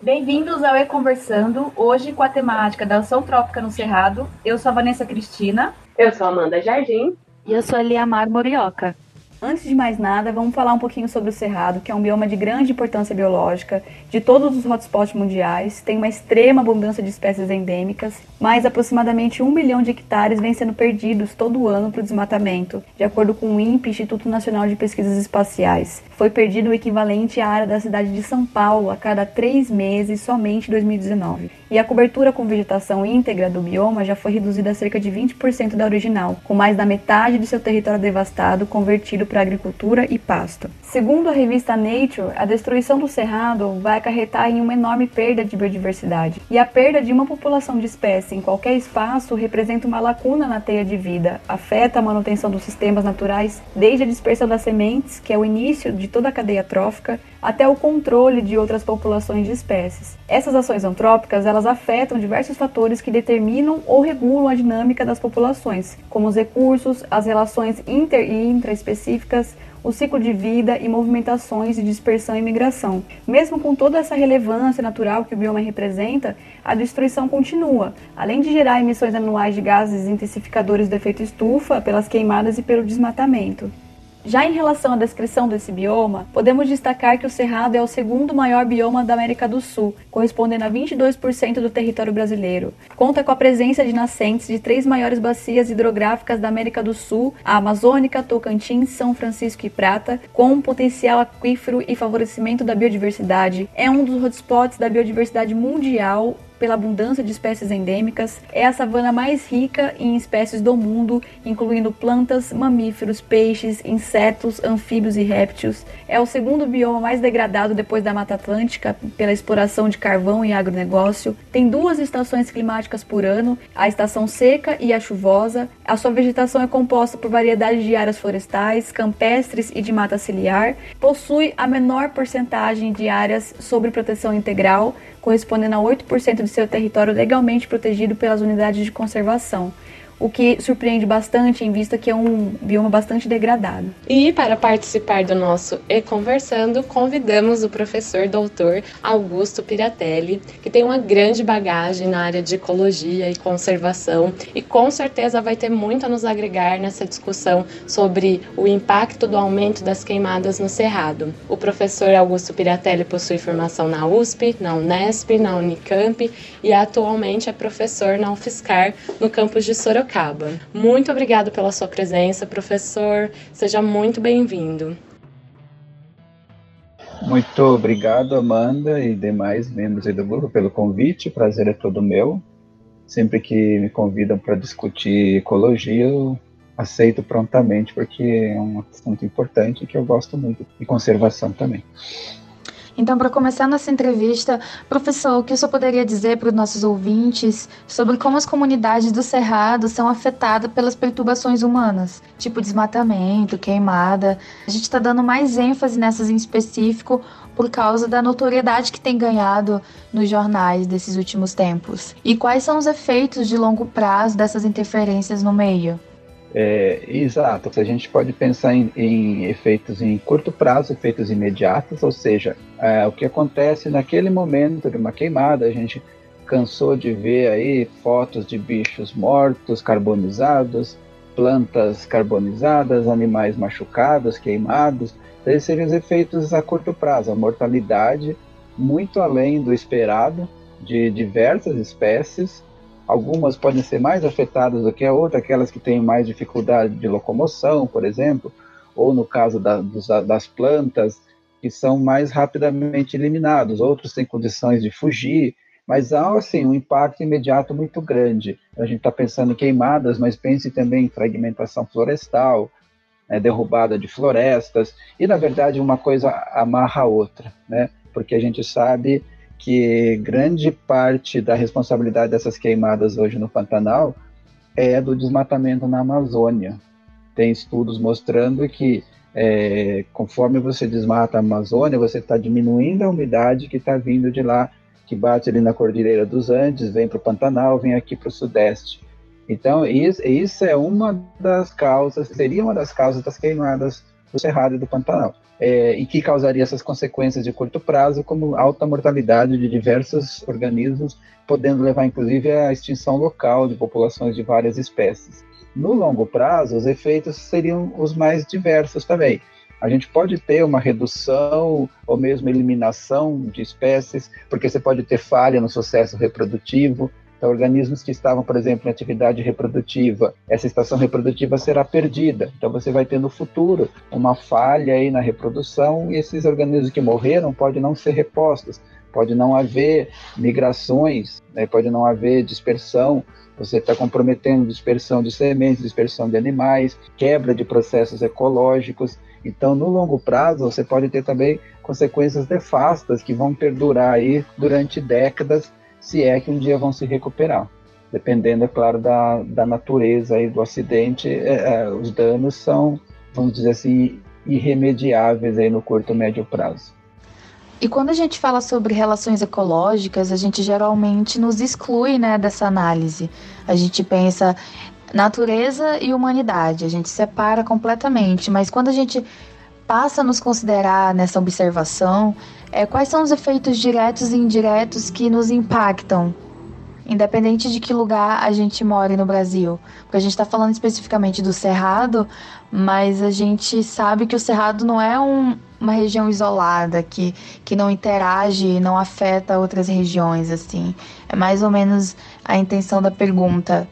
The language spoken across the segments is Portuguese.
Bem-vindos ao E-Conversando, hoje com a temática da ação trópica no Cerrado. Eu sou a Vanessa Cristina. Eu sou a Amanda Jardim. E eu sou a Liamar Morioka. Antes de mais nada, vamos falar um pouquinho sobre o Cerrado, que é um bioma de grande importância biológica, de todos os hotspots mundiais, tem uma extrema abundância de espécies endêmicas, mas aproximadamente um milhão de hectares vêm sendo perdidos todo ano para o desmatamento, de acordo com o INPE, Instituto Nacional de Pesquisas Espaciais. Foi perdido o equivalente à área da cidade de São Paulo a cada três meses somente em 2019. E a cobertura com vegetação íntegra do bioma já foi reduzida a cerca de 20% da original, com mais da metade de seu território devastado convertido para agricultura e pasto. Segundo a revista Nature, a destruição do cerrado vai acarretar em uma enorme perda de biodiversidade. E a perda de uma população de espécie em qualquer espaço representa uma lacuna na teia de vida, afeta a manutenção dos sistemas naturais, desde a dispersão das sementes, que é o início de toda a cadeia trófica, até o controle de outras populações de espécies. Essas ações antrópicas, elas afetam diversos fatores que determinam ou regulam a dinâmica das populações, como os recursos, as relações inter e intraespecíficas, o ciclo de vida e movimentações de dispersão e migração. Mesmo com toda essa relevância natural que o bioma representa, a destruição continua, além de gerar emissões anuais de gases intensificadores do efeito estufa pelas queimadas e pelo desmatamento. Já em relação à descrição desse bioma, podemos destacar que o Cerrado é o segundo maior bioma da América do Sul, correspondendo a 22% do território brasileiro. Conta com a presença de nascentes de três maiores bacias hidrográficas da América do Sul, a Amazônica, Tocantins, São Francisco e Prata, com um potencial aquífero e favorecimento da biodiversidade. É um dos hotspots da biodiversidade mundial pela abundância de espécies endêmicas, é a savana mais rica em espécies do mundo, incluindo plantas, mamíferos, peixes, insetos, anfíbios e répteis. É o segundo bioma mais degradado depois da Mata Atlântica pela exploração de carvão e agronegócio. Tem duas estações climáticas por ano, a estação seca e a chuvosa. A sua vegetação é composta por variedades de áreas florestais, campestres e de mata ciliar. Possui a menor porcentagem de áreas sob proteção integral, correspondendo a 8% de seu território legalmente protegido pelas unidades de conservação o que surpreende bastante em vista que é um bioma bastante degradado. E para participar do nosso E Conversando, convidamos o professor doutor Augusto Piratelli, que tem uma grande bagagem na área de ecologia e conservação e com certeza vai ter muito a nos agregar nessa discussão sobre o impacto do aumento das queimadas no Cerrado. O professor Augusto Piratelli possui formação na USP, na Unesp, na Unicamp e atualmente é professor na UFSCar no campus de Sorocaba Muito obrigado pela sua presença, professor. Seja muito bem-vindo. Muito obrigado, Amanda e demais membros do grupo pelo convite. O prazer é todo meu. Sempre que me convidam para discutir ecologia, eu aceito prontamente, porque é um assunto importante que eu gosto muito, e conservação também. Então, para começar nossa entrevista, professor, o que o senhor poderia dizer para os nossos ouvintes sobre como as comunidades do Cerrado são afetadas pelas perturbações humanas, tipo desmatamento, queimada? A gente está dando mais ênfase nessas em específico por causa da notoriedade que tem ganhado nos jornais desses últimos tempos. E quais são os efeitos de longo prazo dessas interferências no meio? É, exato, a gente pode pensar em, em, efeitos em curto prazo, efeitos imediatos, ou seja, é, o que acontece naquele momento de uma queimada, a gente cansou de ver aí fotos de bichos mortos, carbonizados, plantas carbonizadas, animais machucados, queimados. Esses seriam os efeitos a curto prazo, a mortalidade muito além do esperado de diversas espécies Algumas podem ser mais afetadas do que a outra, aquelas que têm mais dificuldade de locomoção, por exemplo, ou no caso da, dos, das plantas, que são mais rapidamente eliminados. Outros têm condições de fugir, mas há assim um impacto imediato muito grande. A gente está pensando em queimadas, mas pense também em fragmentação florestal, né, derrubada de florestas, e na verdade uma coisa amarra a outra, né? Porque a gente sabe que grande parte da responsabilidade dessas queimadas hoje no Pantanal é do desmatamento na Amazônia. Tem estudos mostrando que é, conforme você desmata a Amazônia, você está diminuindo a umidade que está vindo de lá, que bate ali na Cordilheira dos Andes, vem para o Pantanal, vem aqui para o Sudeste. Então, isso, isso é uma das causas, seria uma das causas das queimadas do Cerrado e do Pantanal. é, e que causaria essas consequências de curto prazo, como alta mortalidade de diversos organismos, podendo levar inclusive à extinção local de populações de várias espécies. No longo prazo, os efeitos seriam os mais diversos também. A gente pode ter uma redução ou mesmo eliminação de espécies, porque você pode ter falha no sucesso reprodutivo, então, organismos que estavam, por exemplo, em atividade reprodutiva, essa estação reprodutiva será perdida. Então, você vai ter no futuro uma falha aí na reprodução e esses organismos que morreram podem não ser repostos, pode não haver migrações, né? pode não haver dispersão. Você está comprometendo dispersão de sementes, dispersão de animais, quebra de processos ecológicos. Então, no longo prazo, você pode ter também consequências nefastas que vão perdurar aí durante décadas se é que um dia vão se recuperar. Dependendo, é claro, da, da natureza e do acidente, é, é, os danos são, vamos dizer assim, irremediáveis aí no curto e médio prazo. E quando a gente fala sobre relações ecológicas, a gente geralmente nos exclui né, dessa análise. A gente pensa natureza e humanidade, a gente separa completamente, mas quando a gente passa a nos considerar nessa observação, é, quais são os efeitos diretos e indiretos que nos impactam, independente de que lugar a gente mora no Brasil. Porque a gente está falando especificamente do Cerrado, mas a gente sabe que o Cerrado não é um, uma região isolada, que, que não interage, não afeta outras regiões, assim. É mais ou menos a intenção da pergunta.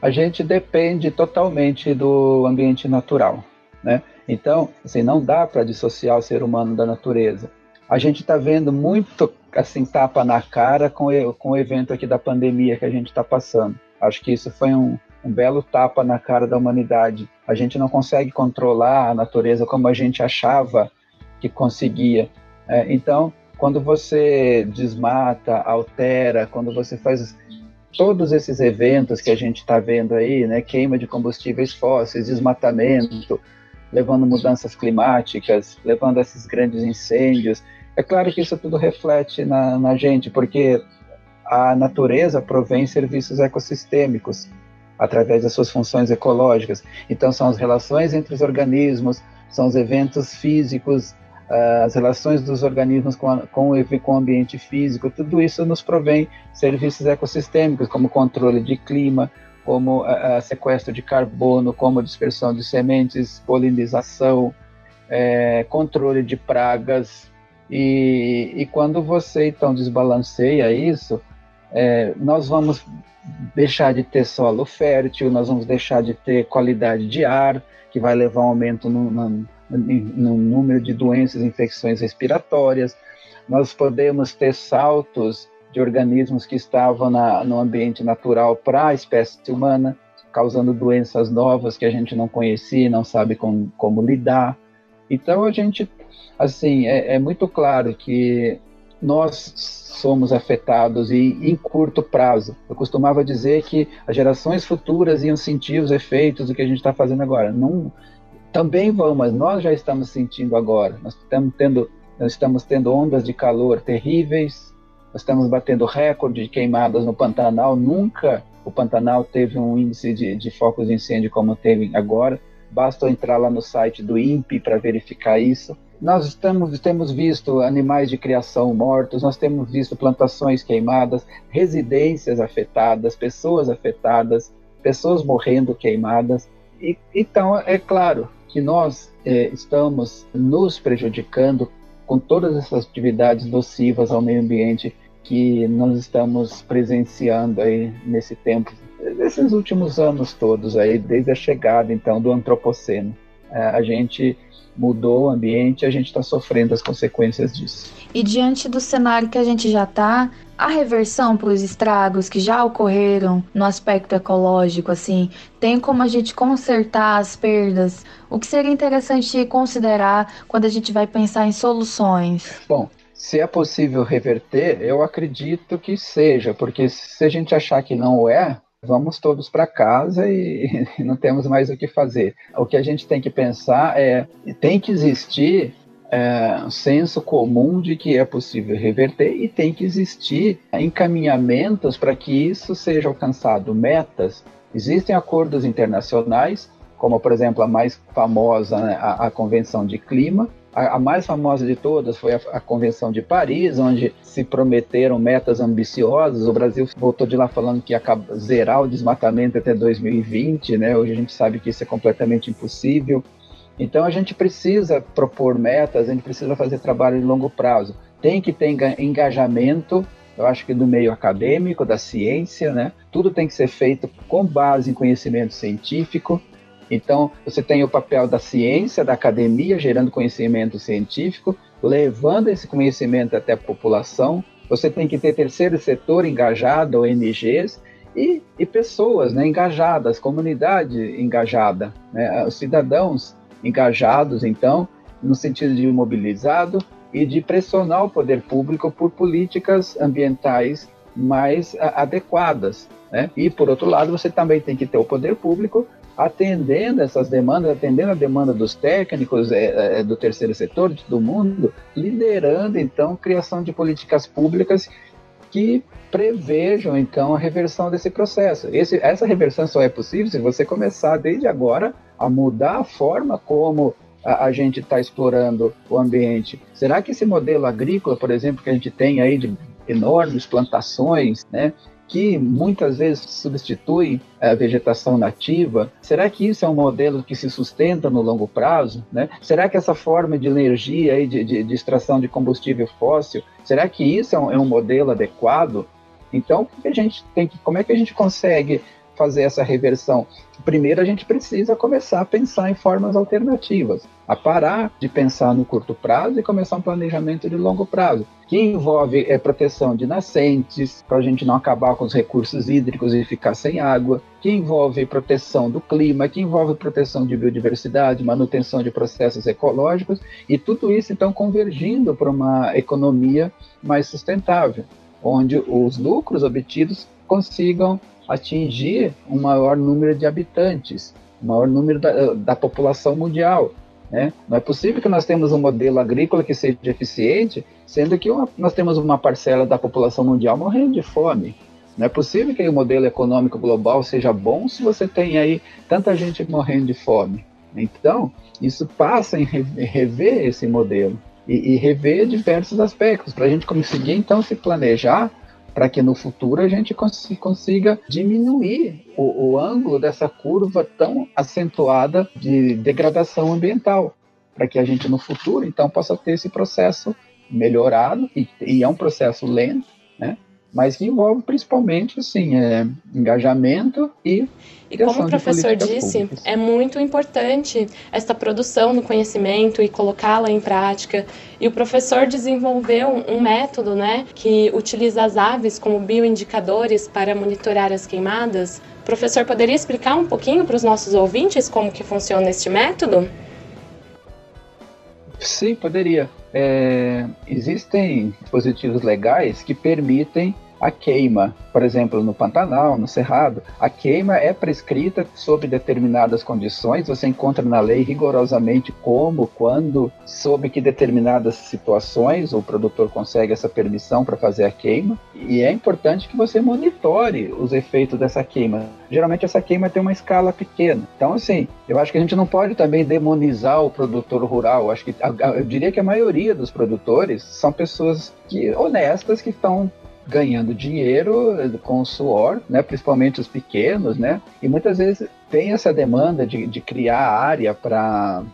A gente depende totalmente do ambiente natural, né? Então, assim, não dá para dissociar o ser humano da natureza a gente está vendo muito assim tapa na cara com, com o evento aqui da pandemia que a gente está passando. Acho que isso foi um, um belo tapa na cara da humanidade. A gente não consegue controlar a natureza como a gente achava que conseguia. É, então, quando você desmata, altera, quando você faz todos esses eventos que a gente está vendo aí, né, queima de combustíveis fósseis, desmatamento, levando mudanças climáticas, levando esses grandes incêndios, é claro que isso tudo reflete na, na gente, porque a natureza provém serviços ecossistêmicos através das suas funções ecológicas. Então, são as relações entre os organismos, são os eventos físicos, ah, as relações dos organismos com, a, com, o, com o ambiente físico, tudo isso nos provém serviços ecossistêmicos, como controle de clima, como uh, sequestro de carbono, como dispersão de sementes, polinização, é, controle de pragas, e, e quando você então desbalanceia isso, é, nós vamos deixar de ter solo fértil, nós vamos deixar de ter qualidade de ar, que vai levar um aumento no, no, no número de doenças e infecções respiratórias. Nós podemos ter saltos de organismos que estavam na, no ambiente natural para a espécie humana, causando doenças novas que a gente não conhecia não sabe com, como lidar. Então a gente assim, é, é muito claro que nós somos afetados e em curto prazo. Eu costumava dizer que as gerações futuras iam sentir os efeitos do que a gente está fazendo agora. Não, também vão, mas nós já estamos sentindo agora. Nós estamos tendo, nós estamos tendo ondas de calor terríveis. Nós estamos batendo recorde de queimadas no Pantanal. Nunca o Pantanal teve um índice de, de focos de incêndio como teve agora. Basta entrar lá no site do INPE para verificar isso. Nós estamos, temos visto animais de criação mortos, nós temos visto plantações queimadas, residências afetadas, pessoas afetadas, pessoas morrendo queimadas. E, então, é claro que nós é, estamos nos prejudicando com todas essas atividades nocivas ao meio ambiente que nós estamos presenciando aí nesse tempo, nesses últimos anos todos aí, desde a chegada então do antropoceno. É, a gente mudou o ambiente, a gente está sofrendo as consequências disso. E diante do cenário que a gente já está, a reversão para os estragos que já ocorreram no aspecto ecológico, assim, tem como a gente consertar as perdas? O que seria interessante considerar quando a gente vai pensar em soluções? Bom, se é possível reverter, eu acredito que seja, porque se a gente achar que não é, vamos todos para casa e, não temos mais o que fazer. O que a gente tem que pensar é tem que existir é, senso comum de que é possível reverter e tem que existir encaminhamentos para que isso seja alcançado, metas. Existem acordos internacionais, como por exemplo a mais famosa, né, a, a Convenção de Clima, A, a mais famosa de todas foi a, a, Convenção de Paris, onde se prometeram metas ambiciosas. O Brasil voltou de lá falando que ia zerar o desmatamento até 2020, né? Hoje a gente sabe que isso é completamente impossível. Então a gente precisa propor metas, a gente precisa fazer trabalho de longo prazo. Tem que ter engajamento, eu acho que do meio acadêmico, da ciência, né? Tudo tem que ser feito com base em conhecimento científico. Então, você tem o papel da ciência, da academia, gerando conhecimento científico, levando esse conhecimento até a população. Você tem que ter terceiro setor engajado, ONGs, e, e pessoas né, engajadas, comunidade engajada, né, os cidadãos engajados, então, no sentido de mobilizado e de pressionar o poder público por políticas ambientais mais adequadas. Né? E, por outro lado, você também tem que ter o poder público atendendo essas demandas, atendendo a demanda dos técnicos é, é, do terceiro setor, de todo mundo, liderando, então, a criação de políticas públicas que prevejam, então, a reversão desse processo. Esse, essa reversão só é possível se você começar, desde agora, a mudar a forma como a, a gente está explorando o ambiente. Será que esse modelo agrícola, por exemplo, que a gente tem aí de enormes plantações, né, que muitas vezes substitui a vegetação nativa, será que isso é um modelo que se sustenta no longo prazo? Né? Será que essa forma de energia e de, de, de extração de combustível fóssil, será que isso é um, é um modelo adequado? Então, a gente tem que, como é que a gente consegue fazer essa reversão? Primeiro, a gente precisa começar a pensar em formas alternativas, a parar de pensar no curto prazo e começar um planejamento de longo prazo, que envolve é, proteção de nascentes, para a gente não acabar com os recursos hídricos e ficar sem água, que envolve proteção do clima, que envolve proteção de biodiversidade, manutenção de processos ecológicos, e tudo isso, então, convergindo para uma economia mais sustentável, onde os lucros obtidos consigam atingir um maior número de habitantes, um maior número da, da população mundial. Né? Não é possível que nós temos um modelo agrícola que seja eficiente, sendo que uma, nós temos uma parcela da população mundial morrendo de fome. Não é possível que o modelo econômico global seja bom se você tem aí tanta gente morrendo de fome. Então, isso passa em rever esse modelo e, e rever diversos aspectos para a gente conseguir então se planejar para que no futuro a gente cons consiga diminuir o, o ângulo dessa curva tão acentuada de degradação ambiental, para que a gente no futuro então possa ter esse processo melhorado e, e é um processo lento, né? Mas que envolve principalmente assim, é, engajamento e e como o professor disse, públicas. é muito importante esta produção do conhecimento e colocá-la em prática. E o professor desenvolveu um, método, né, que utiliza as aves como bioindicadores para monitorar as queimadas. O professor poderia explicar um pouquinho para os nossos ouvintes como que funciona este método? Sim, poderia. É, existem dispositivos legais que permitem a queima, por exemplo, no Pantanal, no Cerrado, a queima é prescrita sob determinadas condições, você encontra na lei rigorosamente como, quando, sob que determinadas situações o produtor consegue essa permissão para fazer a queima, e é importante que você monitore os efeitos dessa queima. Geralmente essa queima tem uma escala pequena. Então, assim, eu acho que a gente não pode também demonizar o produtor rural. Eu acho que eu diria que a maioria dos produtores são pessoas que honestas que estão ganhando dinheiro com o suor, né, principalmente os pequenos, né, e muitas vezes tem essa demanda de, de criar área para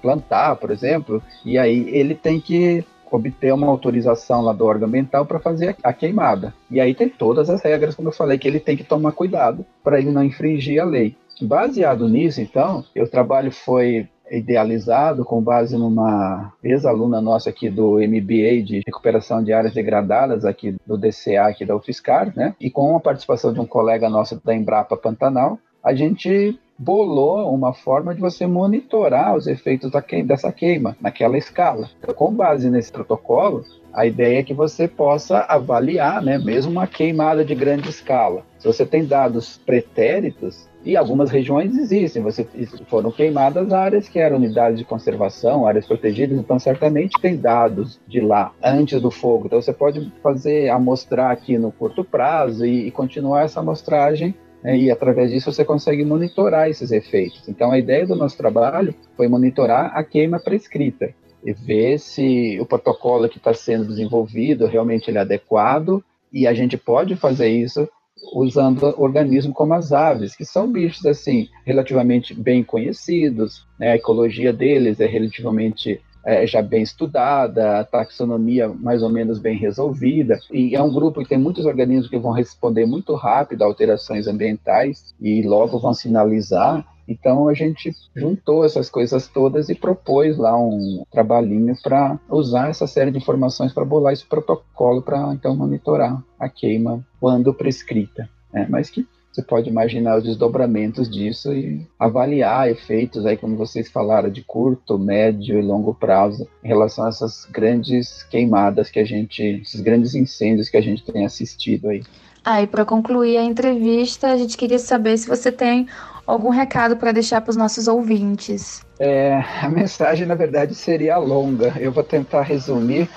plantar, por exemplo, e aí ele tem que obter uma autorização lá do órgão ambiental para fazer a queimada. E aí tem todas as regras, como eu falei, que ele tem que tomar cuidado para ele não infringir a lei. Baseado nisso, então, o trabalho foi idealizado com base numa ex-aluna nossa aqui do MBA de recuperação de áreas degradadas aqui do DCA aqui da UFSCar, né? E com a participação de um colega nosso da Embrapa Pantanal, a gente bolou uma forma de você monitorar os efeitos queima, dessa queima naquela escala. Então, com base nesse protocolo, a ideia é que você possa avaliar, né, mesmo uma queimada de grande escala. Se você tem dados pretéritos, e algumas regiões existem, você, foram queimadas áreas que eram unidades de conservação, áreas protegidas, então certamente tem dados de lá antes do fogo. Então você pode fazer amostrar aqui no curto prazo e, e continuar essa amostragem né, e através disso você consegue monitorar esses efeitos. Então a ideia do nosso trabalho foi monitorar a queima prescrita. e ver se o protocolo que está sendo desenvolvido realmente ele é adequado e a gente pode fazer isso usando organismos como as aves, que são bichos assim relativamente bem conhecidos, né? a ecologia deles é relativamente é, já bem estudada, a taxonomia mais ou menos bem resolvida, e é um grupo que tem muitos organismos que vão responder muito rápido a alterações ambientais e logo vão sinalizar. Então a gente juntou essas coisas todas e propôs lá um trabalhinho para usar essa série de informações para bolar esse protocolo para então monitorar a queima quando prescrita. Né? Mas que você pode imaginar os desdobramentos disso e avaliar efeitos aí, como vocês falaram, de curto, médio e longo prazo em relação a essas grandes queimadas que a gente, esses grandes incêndios que a gente tem assistido aí. Ah, e para concluir a entrevista, a gente queria saber se você tem algum recado para deixar para os nossos ouvintes. É, a mensagem, na verdade, seria longa. Eu vou tentar resumir.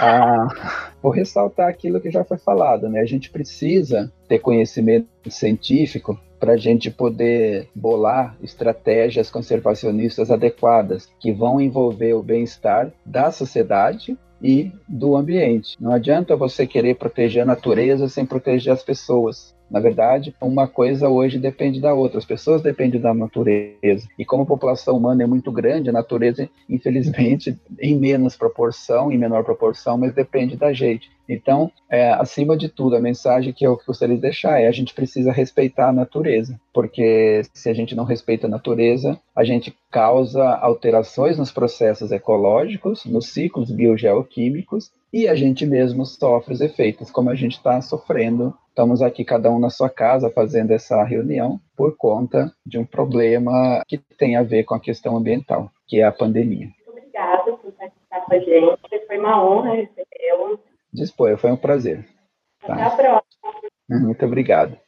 A... Vou ressaltar aquilo que já foi falado, né? A gente precisa ter conhecimento científico para a gente poder bolar estratégias conservacionistas adequadas que vão envolver o bem-estar da sociedade e do ambiente. Não adianta você querer proteger a natureza sem proteger as pessoas. Na verdade, uma coisa hoje depende da outra. As pessoas dependem da natureza. E como a população humana é muito grande, a natureza, infelizmente, em menos proporção, em menor proporção, mas depende da gente. Então, é, acima de tudo, a mensagem que eu gostaria de deixar é: a gente precisa respeitar a natureza, porque se a gente não respeita a natureza, a gente causa alterações nos processos ecológicos, nos ciclos biogeoquímicos, e a gente mesmo sofre os efeitos, como a gente está sofrendo. Estamos aqui, cada um na sua casa, fazendo essa reunião por conta de um problema que tem a ver com a questão ambiental, que é a pandemia. Muito obrigada por participar com a gente. Foi uma honra recebê-lo. Foi um prazer. Até tá? a próxima. Muito obrigado.